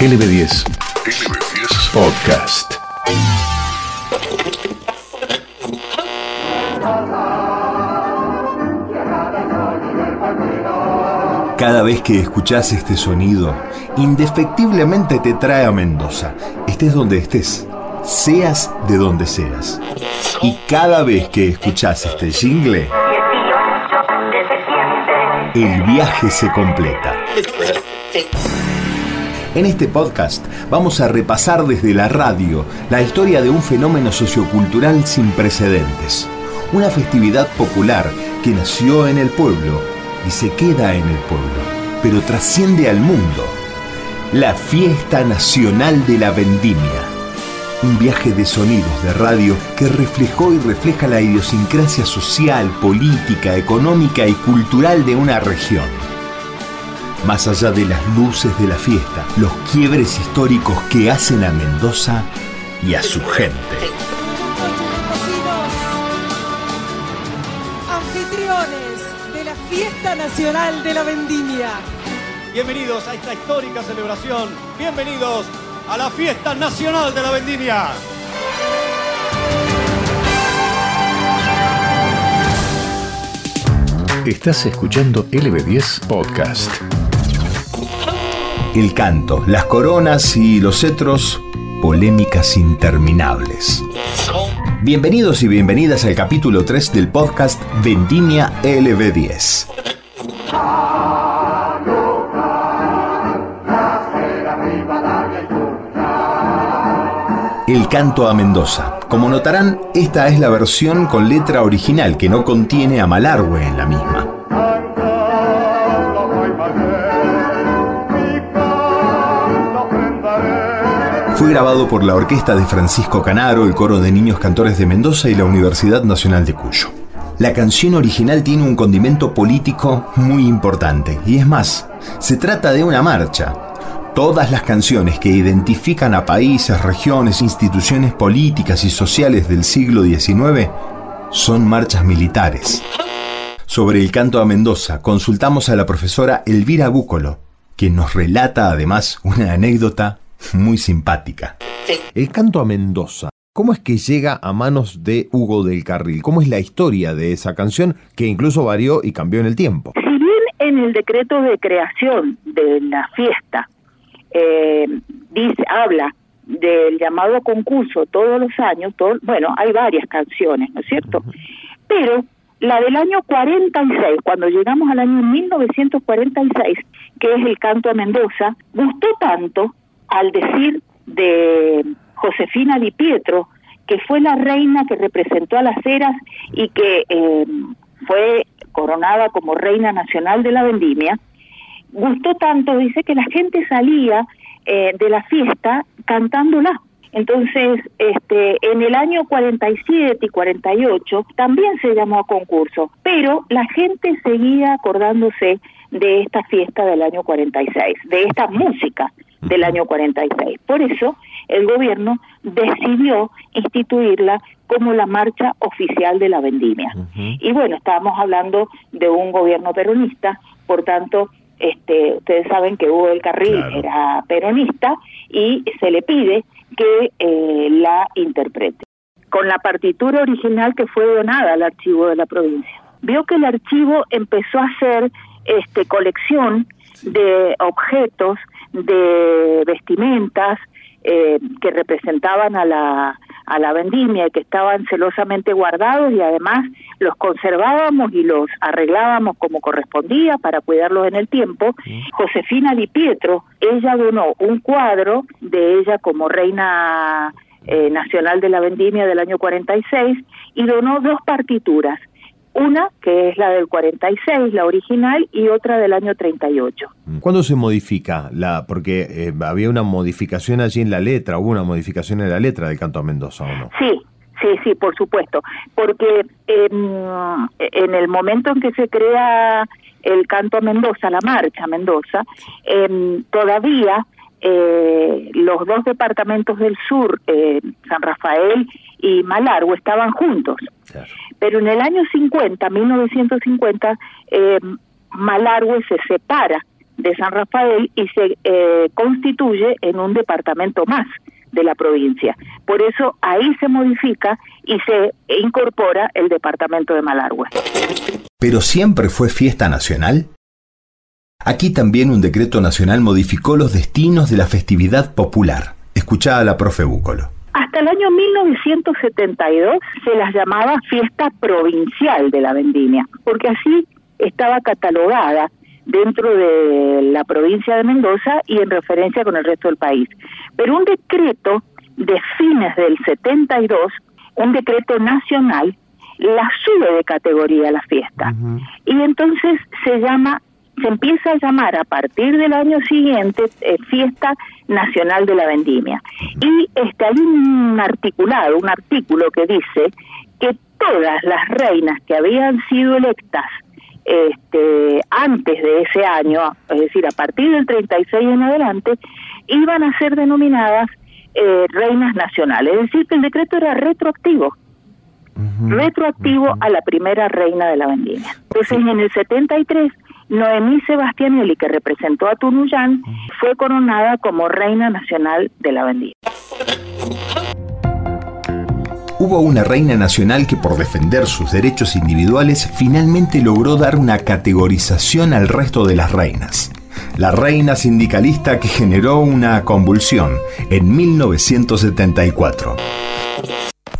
LB10. LB10 Podcast. Cada vez que escuchás este sonido, indefectiblemente te trae a Mendoza, estés donde estés, seas de donde seas. Y cada vez que escuchás este jingle, el viaje se completa. En este podcast vamos a repasar desde la radio la historia de un fenómeno sociocultural sin precedentes. Una festividad popular que nació en el pueblo y se queda en el pueblo, pero trasciende al mundo. La Fiesta Nacional de la Vendimia. Un viaje de sonidos de radio que reflejó y refleja la idiosincrasia social, política, económica y cultural de una región más allá de las luces de la fiesta, los quiebres históricos que hacen a Mendoza y a su gente. Anfitriones de la Fiesta Nacional de la Vendimia. Bienvenidos a esta histórica celebración. Bienvenidos a la Fiesta Nacional de la Vendimia. Estás escuchando LB10 Podcast. El canto, las coronas y los cetros, polémicas interminables. Bienvenidos y bienvenidas al capítulo 3 del podcast Vendimia LB10. El canto a Mendoza. Como notarán, esta es la versión con letra original que no contiene a Malargüe en la misma. Fue grabado por la orquesta de Francisco Canaro, el coro de niños cantores de Mendoza y la Universidad Nacional de Cuyo. La canción original tiene un condimento político muy importante, y es más, se trata de una marcha. Todas las canciones que identifican a países, regiones, instituciones políticas y sociales del siglo XIX son marchas militares. Sobre el canto a Mendoza, consultamos a la profesora Elvira Búcolo, quien nos relata además una anécdota muy simpática. El canto a Mendoza. ¿Cómo es que llega a manos de Hugo del Carril? ¿Cómo es la historia de esa canción que incluso varió y cambió en el tiempo? Si bien en el decreto de creación de la fiesta eh, dice, habla del llamado concurso todos los años, bueno, hay varias canciones, ¿no es cierto? Pero la del año 46, cuando llegamos al año 1946, que es el canto a Mendoza, gustó tanto al decir de Josefina Di Pietro, que fue la reina que representó a las Heras y que eh, fue coronada como reina nacional de la vendimia, gustó tanto, dice que la gente salía eh, de la fiesta cantándola. Entonces, este, en el año 47 y 48 también se llamó a concurso, pero la gente seguía acordándose de esta fiesta del año 46, de esta música del año 46. Por eso el gobierno decidió instituirla como la marcha oficial de la vendimia. Y bueno, estábamos hablando de un gobierno peronista, por tanto, este, ustedes saben que Hugo del Carril era peronista y se le pide que eh, la interprete con la partitura original que fue donada al archivo de la provincia. Vio que el archivo empezó a hacer este colección de objetos de vestimentas eh, que representaban a la, a la vendimia y que estaban celosamente guardados y además los conservábamos y los arreglábamos como correspondía para cuidarlos en el tiempo. Josefina Di Pietro, ella donó un cuadro de ella como reina eh, nacional de la vendimia del año 46 y donó dos partituras una que es la del 46, la original, y otra del año 38. ¿Cuándo se modifica? la Porque eh, había una modificación allí en la letra, hubo una modificación en la letra del canto a Mendoza, ¿o no? Sí, sí, sí, por supuesto. Porque em, en el momento en que se crea el canto a Mendoza, la marcha a Mendoza, em, todavía eh, los dos departamentos del sur, eh, San Rafael y Malargo, estaban juntos. Pero en el año 50, 1950, eh, Malargüe se separa de San Rafael y se eh, constituye en un departamento más de la provincia. Por eso ahí se modifica y se incorpora el departamento de Malargüe. ¿Pero siempre fue fiesta nacional? Aquí también un decreto nacional modificó los destinos de la festividad popular. Escuchá a la profe Búcolo. Hasta el año 1972 se las llamaba fiesta provincial de la vendimia, porque así estaba catalogada dentro de la provincia de Mendoza y en referencia con el resto del país. Pero un decreto de fines del 72, un decreto nacional, la sube de categoría la fiesta. Y entonces se llama, se empieza a llamar a partir del año siguiente eh, Fiesta Nacional de la Vendimia. Y este, hay un articulado, un artículo que dice que todas las reinas que habían sido electas este, antes de ese año, es decir, a partir del 36 en adelante, iban a ser denominadas eh, reinas nacionales. Es decir, que el decreto era retroactivo. retroactivo a la primera reina de la vendimia. Entonces, en el 73, Noemí Sebastianelli, que representó a Tunuyán, fue coronada como reina nacional de la vendimia. Hubo una reina nacional que por defender sus derechos individuales finalmente logró dar una categorización al resto de las reinas. La reina sindicalista que generó una convulsión en 1974.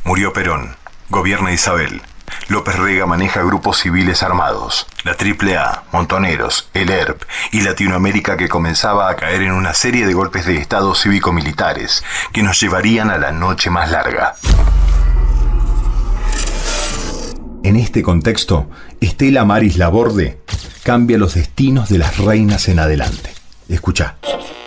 Murió Perón, gobierna Isabel. López Rega maneja grupos civiles armados, la AAA, Montoneros, el ERP y Latinoamérica que comenzaba a caer en una serie de golpes de Estado cívico-militares que nos llevarían a la noche más larga. En este contexto, Estela Maris Laborde cambia los destinos de las reinas en adelante. Escucha.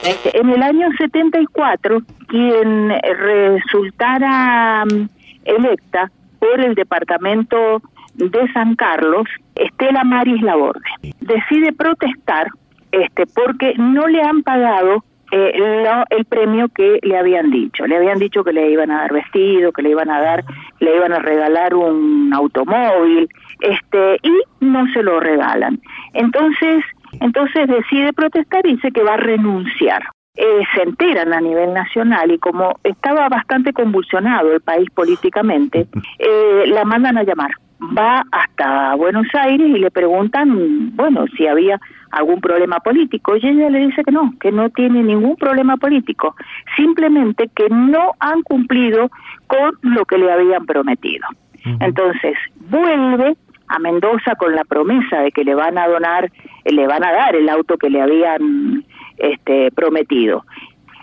En el año 74, quien resultara mm, electa por el departamento de San Carlos, Estela Maris Laborde, decide protestar este, porque no le han pagado eh, el premio que le habían dicho. Le habían dicho que le iban a dar vestido, que le iban a dar, le iban a regalar un automóvil, este, y no se lo regalan. Entonces, entonces decide protestar y dice que va a renunciar. Eh, se enteran a nivel nacional y como estaba bastante convulsionado el país políticamente, eh, la mandan a llamar. Va hasta Buenos Aires y le preguntan, bueno, si había algún problema político y ella le dice que no, que no tiene ningún problema político, simplemente que no han cumplido con lo que le habían prometido. Entonces, vuelve a Mendoza con la promesa de que le van a donar, le van a dar el auto que le habían este, prometido.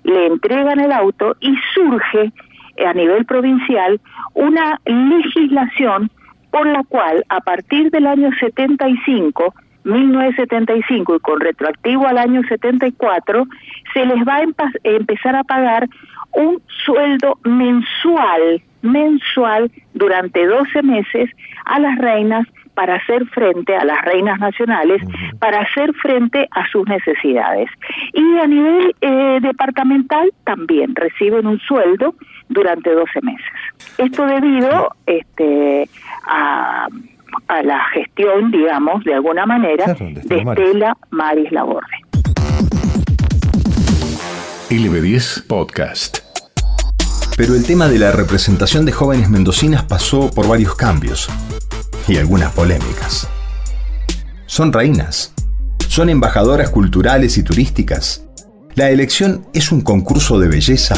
Le entregan el auto y surge eh, a nivel provincial una legislación por la cual a partir del año 75 1975 y con retroactivo al año 74, se les va a empezar a pagar un sueldo mensual, mensual durante 12 meses a las reinas para hacer frente a las reinas nacionales, para hacer frente a sus necesidades. Y a nivel eh, departamental también reciben un sueldo durante 12 meses. Esto debido este, a a la gestión, digamos, de alguna manera, de Estela Maris Laborde. LB10 Podcast. Pero el tema de la representación de jóvenes mendocinas pasó por varios cambios y algunas polémicas. Son reinas, son embajadoras culturales y turísticas. La elección es un concurso de belleza.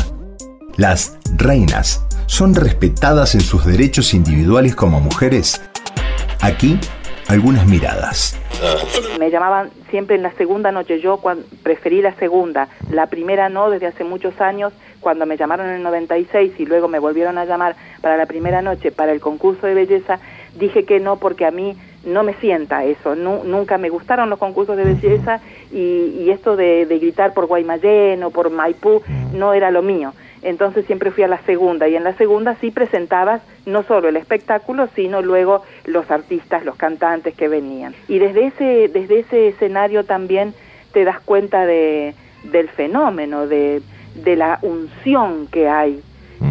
Las reinas son respetadas en sus derechos individuales como mujeres Aquí, algunas miradas. Me llamaban siempre en la segunda noche, yo preferí la segunda, la primera no desde hace muchos años, cuando me llamaron en el 96 y luego me volvieron a llamar para la primera noche para el concurso de belleza, dije que no porque a mí no me sienta eso, nunca me gustaron los concursos de belleza y, esto de, de, gritar por Guaymallén o por Maipú no era lo mío. Entonces siempre fui a la segunda y en la segunda sí presentabas no solo el espectáculo, sino luego los artistas, los cantantes que venían. Y desde ese, desde ese escenario también te das cuenta de, del fenómeno, de, de la unción que hay,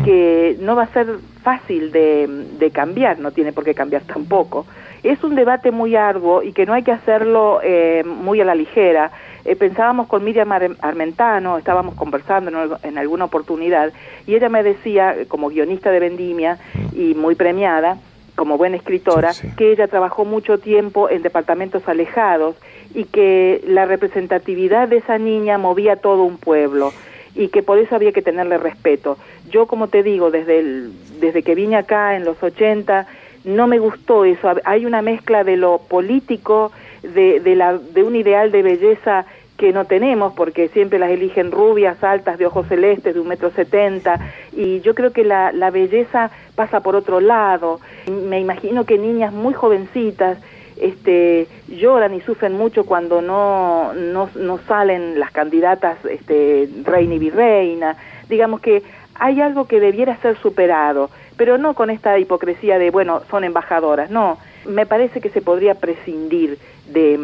que no va a ser fácil de, de cambiar, no tiene por qué cambiar tampoco. es un debate muy arduo y que no hay que hacerlo eh, muy a la ligera. Eh, pensábamos con Miriam Armentano, estábamos conversando en, alguna oportunidad, y ella me decía, como guionista de Vendimia y muy premiada, como buena escritora, que ella trabajó mucho tiempo en departamentos alejados y que la representatividad de esa niña movía todo un pueblo y que por eso había que tenerle respeto. Yo, como te digo, desde, desde que vine acá en los 80, no me gustó eso. Hay una mezcla de lo político, de, de, la, de un ideal de belleza que no tenemos, porque siempre las eligen rubias, altas, de ojos celestes, de un metro setenta, y yo creo que la, la belleza pasa por otro lado. Me imagino que niñas muy jovencitas este, lloran y sufren mucho cuando no, no, salen las candidatas este, reina y virreina. Digamos que hay algo que debiera ser superado, pero no con esta hipocresía de, bueno, son embajadoras, no. Me parece que se podría prescindir de,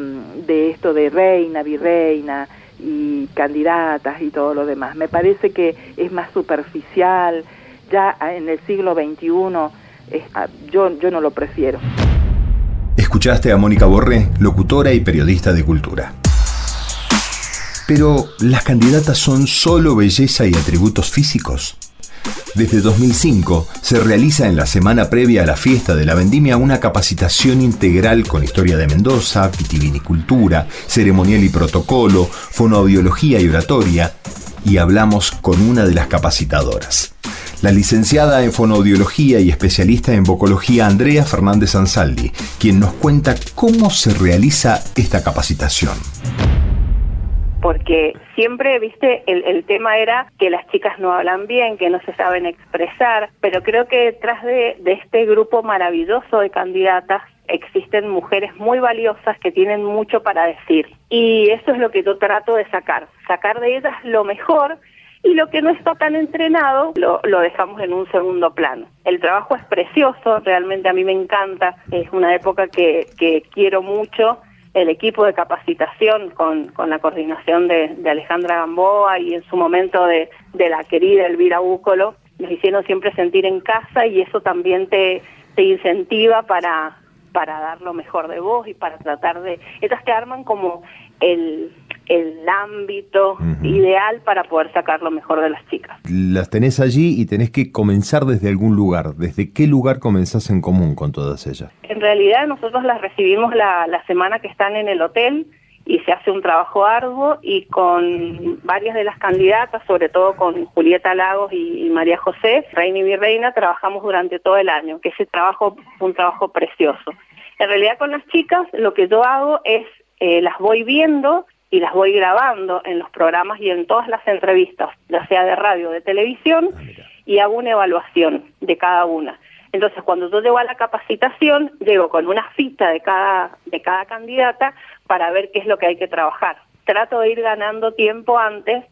de esto de reina, virreina y candidatas y todo lo demás. Me parece que es más superficial, ya en el siglo XXI, ah, yo, yo no lo prefiero. Escuchaste a Mónica Borré, locutora y periodista de cultura. Pero, ¿las candidatas son solo belleza y atributos físicos? Desde 2005 se realiza en la semana previa a la fiesta de la vendimia una capacitación integral con historia de Mendoza, vitivinicultura, ceremonial y protocolo, fonoaudiología y oratoria, y hablamos con una de las capacitadoras. La licenciada en fonoaudiología y especialista en vocología Andrea Fernández Ansaldi, quien nos cuenta cómo se realiza esta capacitación porque siempre, viste, el, tema era que las chicas no hablan bien, que no se saben expresar, pero creo que detrás de, este grupo maravilloso de candidatas existen mujeres muy valiosas que tienen mucho para decir. Y eso es lo que yo trato de sacar, sacar de ellas lo mejor y lo que no está tan entrenado lo, lo, dejamos en un segundo plano. El trabajo es precioso, realmente a mí me encanta, es una época que, que quiero mucho el equipo de capacitación con, con la coordinación de, Alejandra Gamboa y en su momento de, de la querida Elvira Búcolo, nos hicieron siempre sentir en casa y eso también te, te incentiva para, para dar lo mejor de vos y para tratar de... Ellas te arman como el, el ámbito ideal para poder sacar lo mejor de las chicas. Las tenés allí y tenés que comenzar desde algún lugar. ¿Desde qué lugar comenzás en común con todas ellas? En realidad nosotros las recibimos la, la semana que están en el hotel y se hace un trabajo arduo y con varias de las candidatas, sobre todo con Julieta Lagos y, María José, Reina y Virreina, trabajamos durante todo el año, que ese trabajo fue un trabajo precioso. En realidad con las chicas lo que yo hago es eh, las voy viendo y las voy grabando en los programas y en todas las entrevistas, ya sea de radio o de televisión, ah, y hago una evaluación de cada una. Entonces, cuando yo llego a la capacitación, llego con una fita de cada, de cada candidata para ver qué es lo que hay que trabajar. Trato de ir ganando tiempo antes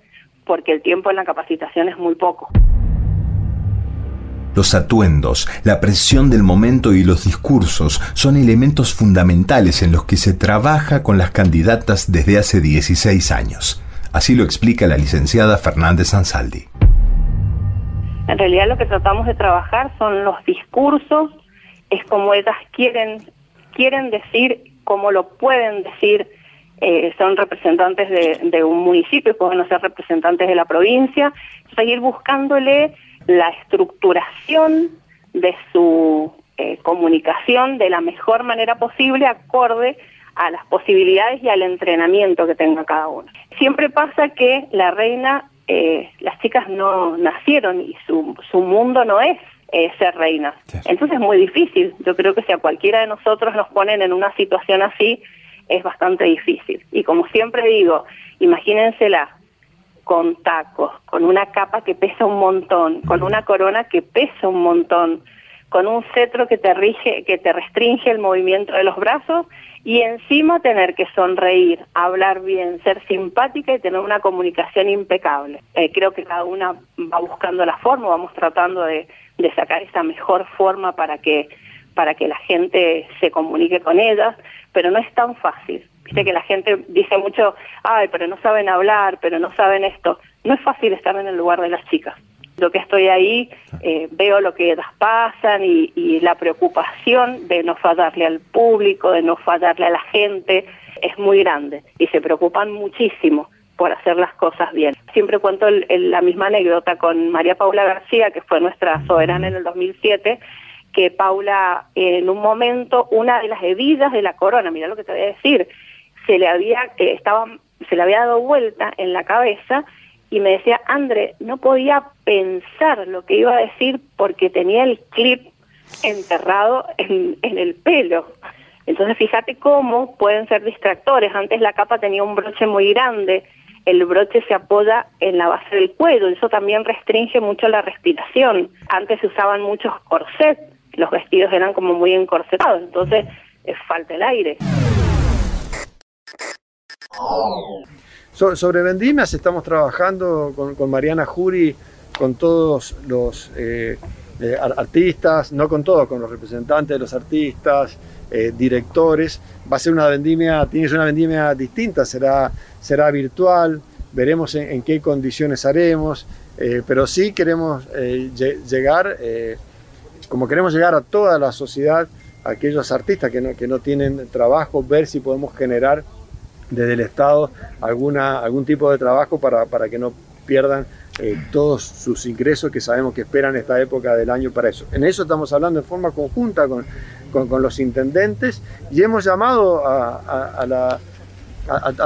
porque el tiempo en la capacitación es muy poco. Los atuendos, la presión del momento y los discursos son elementos fundamentales en los que se trabaja con las candidatas desde hace 16 años. Así lo explica la licenciada Fernández Ansaldi. En realidad lo que tratamos de trabajar son los discursos, es como ellas quieren, quieren decir, cómo lo pueden decir, eh, son representantes de, un municipio, pueden ser representantes de la provincia, seguir buscándole la estructuración de su eh, comunicación de la mejor manera posible acorde a las posibilidades y al entrenamiento que tenga cada uno. Siempre pasa que la reina, eh, las chicas no nacieron y su, su mundo no es eh, ser reina. Entonces es muy difícil. Yo creo que si a cualquiera de nosotros nos ponen en una situación así, es bastante difícil. Y como siempre digo, imagínensela, con tacos, con una capa que pesa un montón, con una corona que pesa un montón, con un cetro que te rige, que te restringe el movimiento de los brazos y encima tener que sonreír, hablar bien, ser simpática y tener una comunicación impecable. Eh, creo que cada una va buscando la forma, vamos tratando de, de sacar esa mejor forma para que para que la gente se comunique con ellas, pero no es tan fácil. Viste que la gente dice mucho, ay, pero no saben hablar, pero no saben esto. No es fácil estar en el lugar de las chicas. Yo que estoy ahí eh, veo lo que ellas pasan y, y la preocupación de no fallarle al público, de no fallarle a la gente, es muy grande y se preocupan muchísimo por hacer las cosas bien. Siempre cuento la misma anécdota con María Paula García, que fue nuestra soberana en el 2007, que Paula en un momento, una de las heridas de la corona, mira lo que te voy a decir, se le había, eh, estaba, se le había dado vuelta en la cabeza y me decía, André, no podía pensar lo que iba a decir porque tenía el clip enterrado en, en el pelo. Entonces fíjate cómo pueden ser distractores. Antes la capa tenía un broche muy grande, el broche se apoya en la base del cuello, eso también restringe mucho la respiración. Antes se usaban muchos corsets, los vestidos eran como muy encorsetados, entonces es falta el aire. Sobre vendimias estamos trabajando con, Mariana Jury, con todos los eh, eh, artistas, no con todos, con los representantes de los artistas, eh, directores. Va a ser una vendimia, tienes una vendimia distinta, será, será virtual, veremos en, qué condiciones haremos, pero sí queremos llegar, como queremos llegar a toda la sociedad, a aquellos artistas que no, que no tienen trabajo, ver si podemos generar desde el Estado alguna, algún tipo de trabajo para, para que no pierdan todos sus ingresos que sabemos que esperan esta época del año para eso. En eso estamos hablando en forma conjunta con, con, los intendentes y hemos llamado a,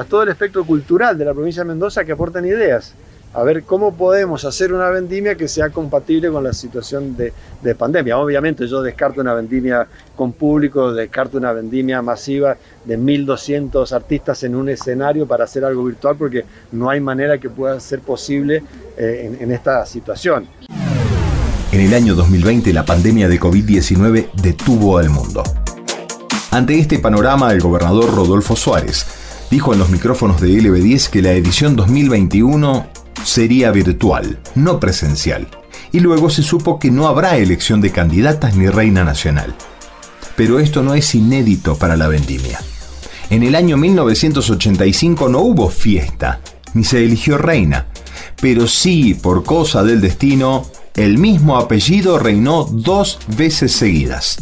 todo el espectro cultural de la provincia de Mendoza que aporten ideas a ver cómo podemos hacer una vendimia que sea compatible con la situación de, pandemia. Obviamente yo descarto una vendimia con público, descarto una vendimia masiva de 1.200 artistas en un escenario para hacer algo virtual porque no hay manera que pueda ser posible eh, en esta situación. En el año 2020 la pandemia de COVID-19 detuvo al mundo. Ante este panorama, el gobernador Rodolfo Suárez dijo en los micrófonos de LB10 que la edición 2021 sería virtual, no presencial, y luego se supo que no habrá elección de candidatas ni reina nacional. Pero esto no es inédito para la vendimia. En el año 1985 no hubo fiesta, ni se eligió reina, pero sí, por cosa del destino, el mismo apellido reinó dos veces seguidas.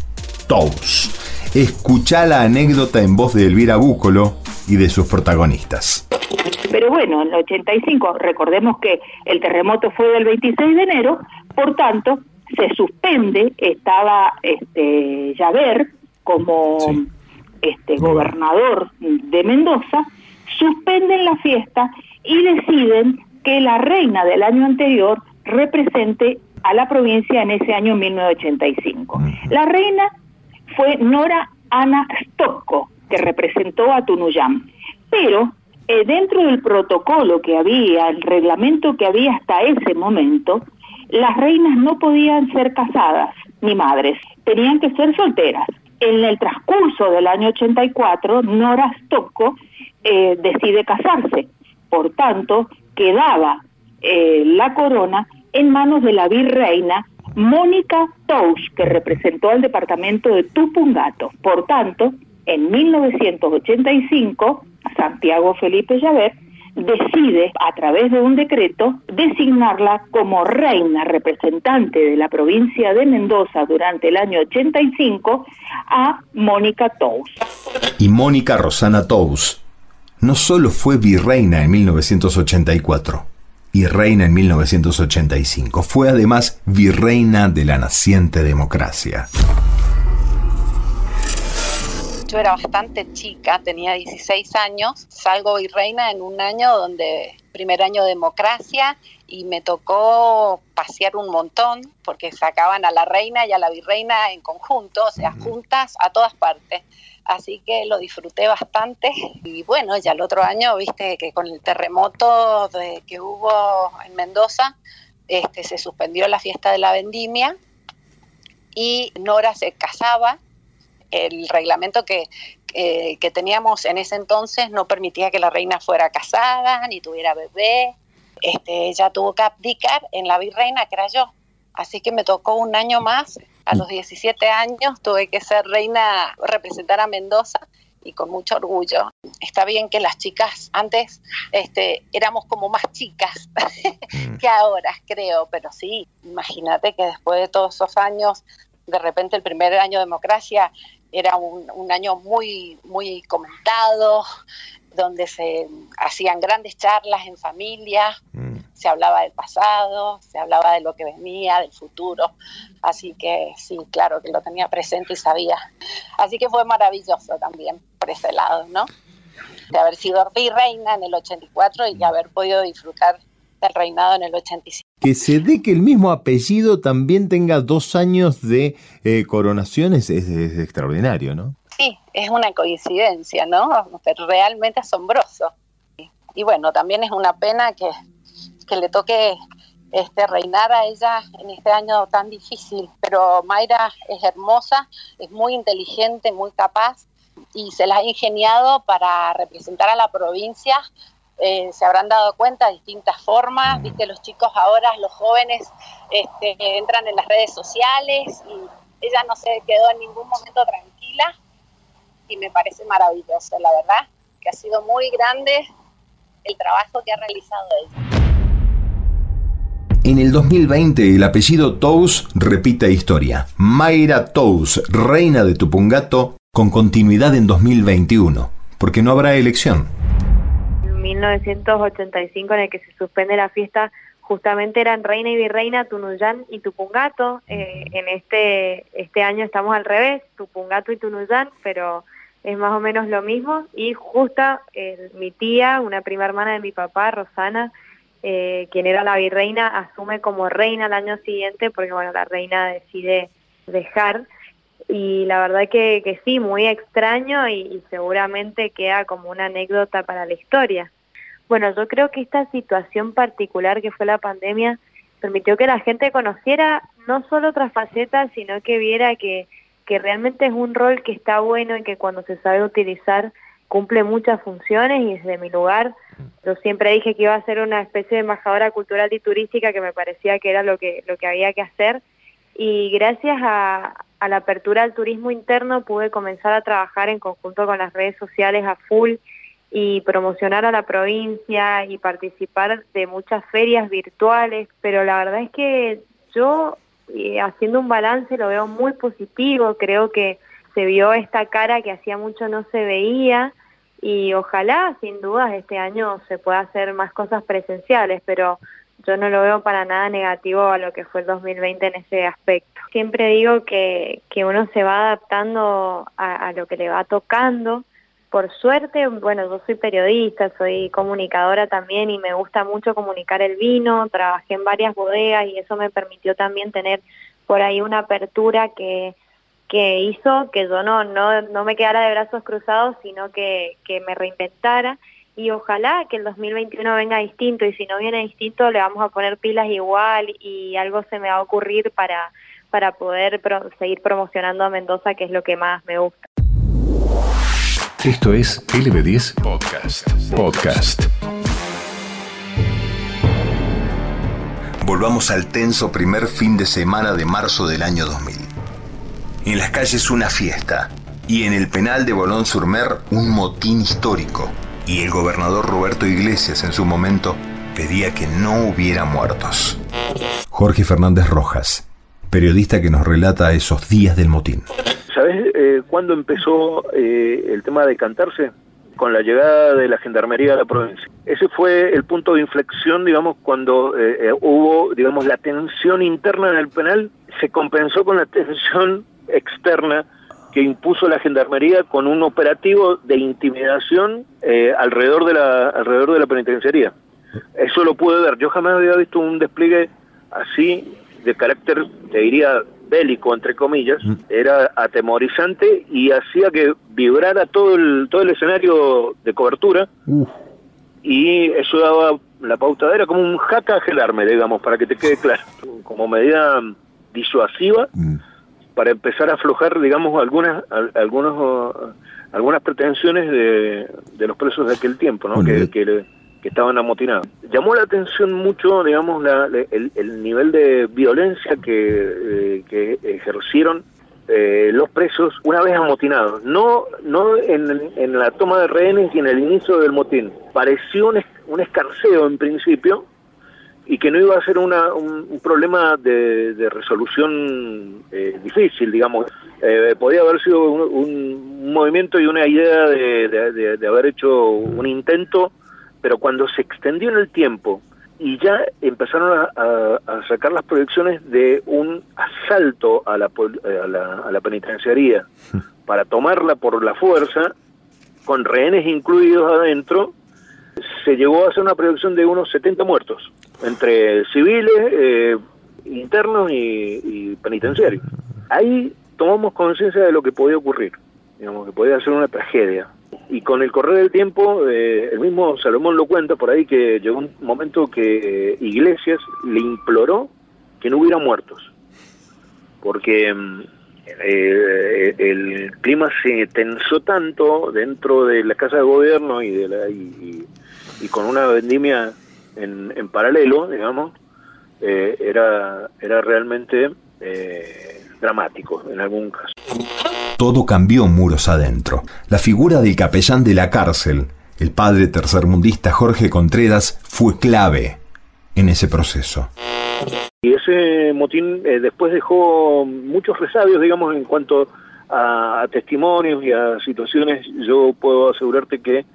Tous. Escucha la anécdota en voz de Elvira Búcolo y de sus protagonistas. Pero bueno, en el 85, recordemos que el terremoto fue del 26 de enero, por tanto, se suspende, estaba este Javer como este gobernador de Mendoza, suspenden la fiesta y deciden que la reina del año anterior represente a la provincia en ese año 1985. La reina fue Nora Ana Stocco, que representó a Tunuyán. Pero eh, dentro del protocolo que había, el reglamento que había hasta ese momento, las reinas no podían ser casadas ni madres, tenían que ser solteras. En el transcurso del año 84, Nora Stocco eh, decide casarse, por tanto, quedaba eh, la corona en manos de la virreina Mónica Tous, que representó al departamento de Tupungato. Por tanto, en 1985, Santiago Felipe Llaver decide, a través de un decreto, designarla como reina representante de la provincia de Mendoza durante el año 85 a Mónica Tous. Y Mónica Rosana Tous no solo fue virreina en 1984, y reina en 1985. Fue además virreina de la naciente democracia. Yo era bastante chica, tenía 16 años, salgo virreina en un año donde, primer año de democracia, y me tocó pasear un montón porque sacaban a la reina y a la virreina en conjunto, o sea, juntas a todas partes así que lo disfruté bastante. Y bueno, ya el otro año, viste que con el terremoto que hubo en Mendoza, este, se suspendió la fiesta de la vendimia y Nora se casaba. El reglamento que, que teníamos en ese entonces no permitía que la reina fuera casada ni tuviera bebé. Este, ella tuvo que abdicar en la virreina, que era yo. Así que me tocó un año más a los 17 años tuve que ser reina, representar a Mendoza y con mucho orgullo. Está bien que las chicas antes este, éramos como más chicas mm. que ahora, creo, pero sí, imagínate que después de todos esos años, de repente el primer año de democracia era un, un año muy, muy comentado, donde se hacían grandes charlas en familia, mm. se hablaba del pasado, se hablaba de lo que venía, del futuro, así que sí, claro que lo tenía presente y sabía. Así que fue maravilloso también por ese lado, ¿no? De haber sido reina en el 84 y haber podido disfrutar del reinado en el 85. Que se dé que el mismo apellido también tenga dos años de eh, coronaciones es extraordinario, ¿no? sí, es una coincidencia, ¿no? Pero realmente asombroso. Y bueno, también es una pena que, le toque este, reinar a ella en este año tan difícil. Pero Mayra es hermosa, es muy inteligente, muy capaz y se la ha ingeniado para representar a la provincia. Eh, se habrán dado cuenta de distintas formas, viste, los chicos ahora, los jóvenes, este, entran en las redes sociales y ella no se quedó en ningún momento tranquila y me parece maravilloso, la verdad, que ha sido muy grande el trabajo que ha realizado ella. En el 2020 el apellido Tous repite historia. Mayra Tous, reina de Tupungato, con continuidad en 2021, porque no habrá elección. En 1985 en el que se suspende la fiesta justamente eran reina y virreina Tunuyán y Tupungato. Eh, en este, este año estamos al revés, Tupungato y Tunuyán, pero es más o menos lo mismo. Y justo mi tía, una prima hermana de mi papá, Rosana, eh, quien era la virreina, asume como reina el año siguiente porque, bueno, la reina decide dejar. Y la verdad que, que sí, muy extraño y, seguramente queda como una anécdota para la historia. Bueno, yo creo que esta situación particular que fue la pandemia permitió que la gente conociera no solo otras facetas, sino que viera que que realmente es un rol que está bueno y que cuando se sabe utilizar cumple muchas funciones y desde mi lugar yo siempre dije que iba a ser una especie de embajadora cultural y turística que me parecía que era lo que lo que había que hacer. Y gracias a, a la apertura al turismo interno pude comenzar a trabajar en conjunto con las redes sociales a full y promocionar a la provincia y participar de muchas ferias virtuales, pero la verdad es que yo haciendo un balance lo veo muy positivo, creo que se vio esta cara que hacía mucho no se veía y ojalá, sin dudas, este año se pueda hacer más cosas presenciales, pero yo no lo veo para nada negativo a lo que fue el 2020 en ese aspecto. Siempre digo que, que uno se va adaptando a lo que le va tocando por suerte, bueno, yo soy periodista, soy comunicadora también y me gusta mucho comunicar el vino, trabajé en varias bodegas y eso me permitió también tener por ahí una apertura que, que hizo que yo no, no, no me quedara de brazos cruzados, sino que, que me reinventara y ojalá que el 2021 venga distinto y si no viene distinto le vamos a poner pilas igual y algo se me va a ocurrir para, para poder seguir promocionando a Mendoza, que es lo que más me gusta. Esto es LB10 Podcast. Podcast. Volvamos al tenso primer fin de semana de marzo del año 2000. En las calles una fiesta y en el penal de Bolón Surmer un motín histórico. Y el gobernador Roberto Iglesias en su momento pedía que no hubiera muertos. Jorge Fernández Rojas, periodista que nos relata esos días del motín. ¿Sabes eh, cuándo empezó eh, el tema de cantarse? Con la llegada de la gendarmería a la provincia. Ese fue el punto de inflexión, digamos, cuando eh, hubo, digamos, la tensión interna en el penal, se compensó con la tensión externa que impuso la gendarmería con un operativo de intimidación alrededor de la alrededor de la penitenciaría. Eso lo pude ver. Yo jamás había visto un despliegue así de carácter, te diría, bélico, entre comillas, mm. era atemorizante y hacía que vibrara todo el, todo el escenario de cobertura. Y eso daba la pauta, era como un jaca a gelarme, digamos, para que te quede claro, como medida disuasiva mm. para empezar a aflojar, digamos, algunas, algunos, algunas pretensiones de, de los presos de aquel tiempo, ¿no? que, que estaban amotinados. Llamó la atención mucho, digamos, el, nivel de violencia que, eh, que ejercieron eh, los presos una vez amotinados, no, no en, la toma de rehenes y en el inicio del motín. Pareció un, un escarceo en principio y que no iba a ser una, un, problema de, resolución eh, difícil, digamos. Eh, podía haber sido un, movimiento y una idea de, de haber hecho un intento, pero cuando se extendió en el tiempo y ya empezaron a, sacar las proyecciones de un asalto a la, a la, penitenciaría para tomarla por la fuerza, con rehenes incluidos adentro, se llegó a hacer una proyección de unos 70 muertos, entre civiles, eh, internos y penitenciarios. Ahí tomamos conciencia de lo que podía ocurrir, digamos, que podía ser una tragedia y con el correr del tiempo, eh, el mismo Salomón lo cuenta por ahí que llegó un momento que eh, Iglesias le imploró que no hubiera muertos, porque mm, eh, el clima se tensó tanto dentro de la casa de gobierno y de la y, con una vendimia en, en paralelo, digamos, era era realmente dramático en algún caso. Todo cambió muros adentro. La figura del capellán de la cárcel, el padre tercermundista Jorge Contreras, fue clave en ese proceso. Y ese motín eh, después dejó muchos resabios, digamos, en cuanto a, testimonios y a situaciones. Yo puedo asegurarte que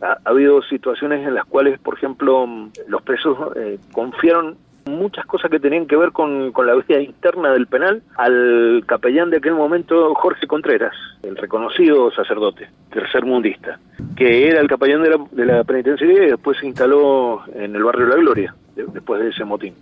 ha, habido situaciones en las cuales, por ejemplo, los presos eh, confiaron muchas cosas que tenían que ver con, la vida interna del penal al capellán de aquel momento, Jorge Contreras, el reconocido sacerdote, tercermundista, que era el capellán de la, de la penitenciaría y después se instaló en el barrio La Gloria, después de ese motín.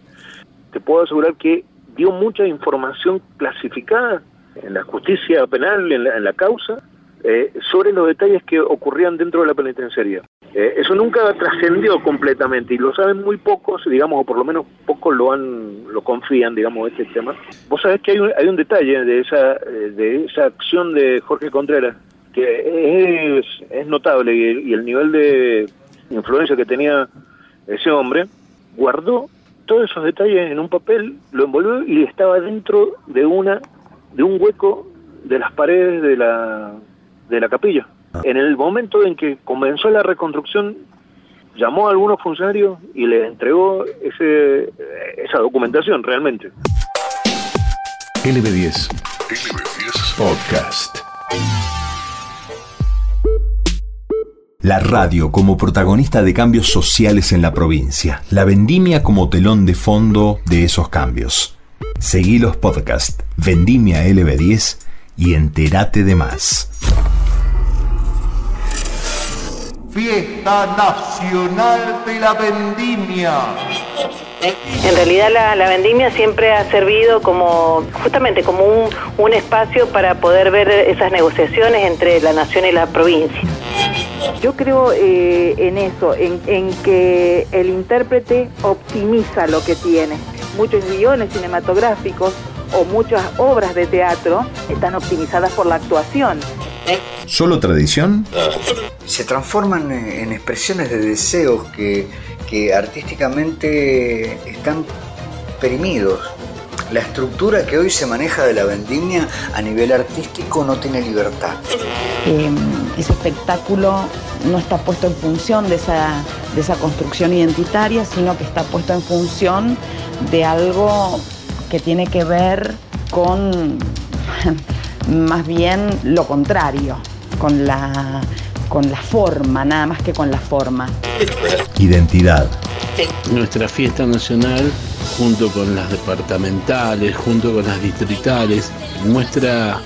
Te puedo asegurar que dio mucha información clasificada en la justicia penal, en la, causa, eh, sobre los detalles que ocurrían dentro de la penitenciaría. Eh, eso nunca trascendió completamente y lo saben muy pocos, digamos, o por lo menos pocos lo han, lo confían, digamos, este tema. Vos sabés que hay un, hay un detalle de esa, eh, de esa acción de Jorge Contreras que es, es notable y, el nivel de influencia que tenía ese hombre, guardó todos esos detalles en un papel, lo envolvió y estaba dentro de una de un hueco de las paredes de la de la capilla. En el momento en que comenzó la reconstrucción, llamó a algunos funcionarios y le entregó ese, esa documentación realmente. LB10. LB10 Podcast. La radio como protagonista de cambios sociales en la provincia. La vendimia como telón de fondo de esos cambios. Seguí los podcasts Vendimia LB10 y entérate de más. Fiesta Nacional de la Vendimia. En realidad la, vendimia siempre ha servido como justamente como un, espacio para poder ver esas negociaciones entre la nación y la provincia. Yo creo eh, en eso, en, en que el intérprete optimiza lo que tiene. Muchos guiones cinematográficos o muchas obras de teatro están optimizadas por la actuación. ¿Solo tradición? Se transforman en expresiones de deseos que, artísticamente están perimidos. La estructura que hoy se maneja de la vendimia a nivel artístico no tiene libertad. Em, ese espectáculo no está puesto en función de esa, de esa construcción identitaria, sino que está puesto en función de algo que tiene que ver con más bien lo contrario, con la, con la forma, nada más que con la forma. Identidad. Nuestra fiesta nacional, junto con las departamentales, junto con las distritales, muestra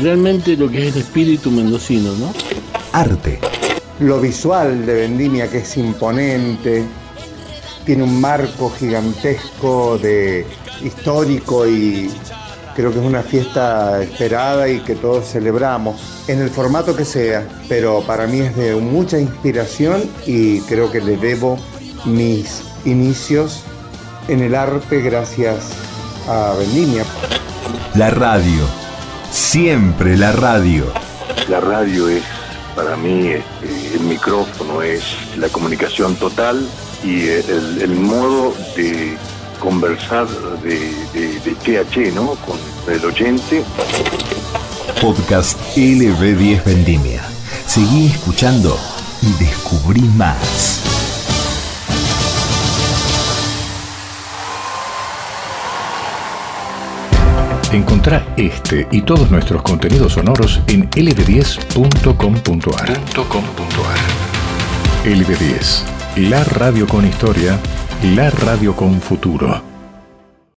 realmente lo que es el espíritu mendocino, ¿no? Arte. Lo visual de Vendimia que es imponente, tiene un marco gigantesco de histórico y creo que es una fiesta esperada y que todos celebramos en el formato que sea, pero para mí es de mucha inspiración y creo que le debo mis inicios en el arte gracias a Vendimia. La radio, siempre la radio. La radio es para mí este, el micrófono, es la comunicación total y el, el modo de conversar de, de, de ¿no? Con el oyente. Podcast LB10 Vendimia. Seguí escuchando y descubrí más. Encontrá este y todos nuestros contenidos sonoros en lb10.com.ar. LB10, la radio con historia, la radio con futuro.